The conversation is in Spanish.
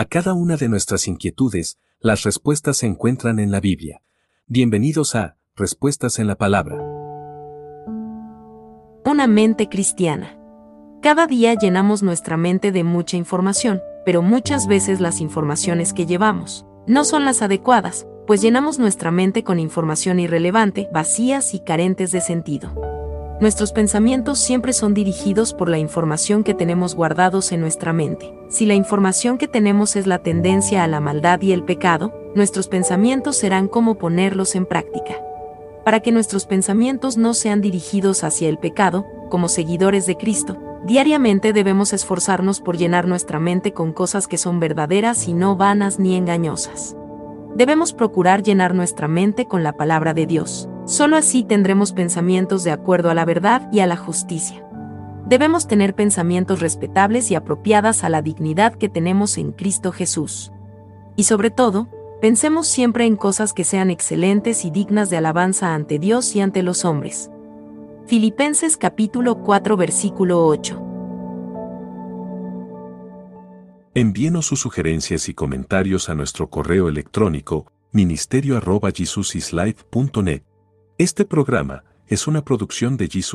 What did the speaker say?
A cada una de nuestras inquietudes, las respuestas se encuentran en la Biblia. Bienvenidos a Respuestas en la Palabra. Una mente cristiana. Cada día llenamos nuestra mente de mucha información, pero muchas veces las informaciones que llevamos no son las adecuadas, pues llenamos nuestra mente con información irrelevante, vacías y carentes de sentido. Nuestros pensamientos siempre son dirigidos por la información que tenemos guardados en nuestra mente. Si la información que tenemos es la tendencia a la maldad y el pecado, nuestros pensamientos serán como ponerlos en práctica. Para que nuestros pensamientos no sean dirigidos hacia el pecado, como seguidores de Cristo, diariamente debemos esforzarnos por llenar nuestra mente con cosas que son verdaderas y no vanas ni engañosas. Debemos procurar llenar nuestra mente con la palabra de Dios. Solo así tendremos pensamientos de acuerdo a la verdad y a la justicia. Debemos tener pensamientos respetables y apropiadas a la dignidad que tenemos en Cristo Jesús. Y sobre todo, pensemos siempre en cosas que sean excelentes y dignas de alabanza ante Dios y ante los hombres. Filipenses capítulo 4 versículo 8. Envíenos sus sugerencias y comentarios a nuestro correo electrónico ministerio arroba jesusislife.net. Este programa es una producción de Jesus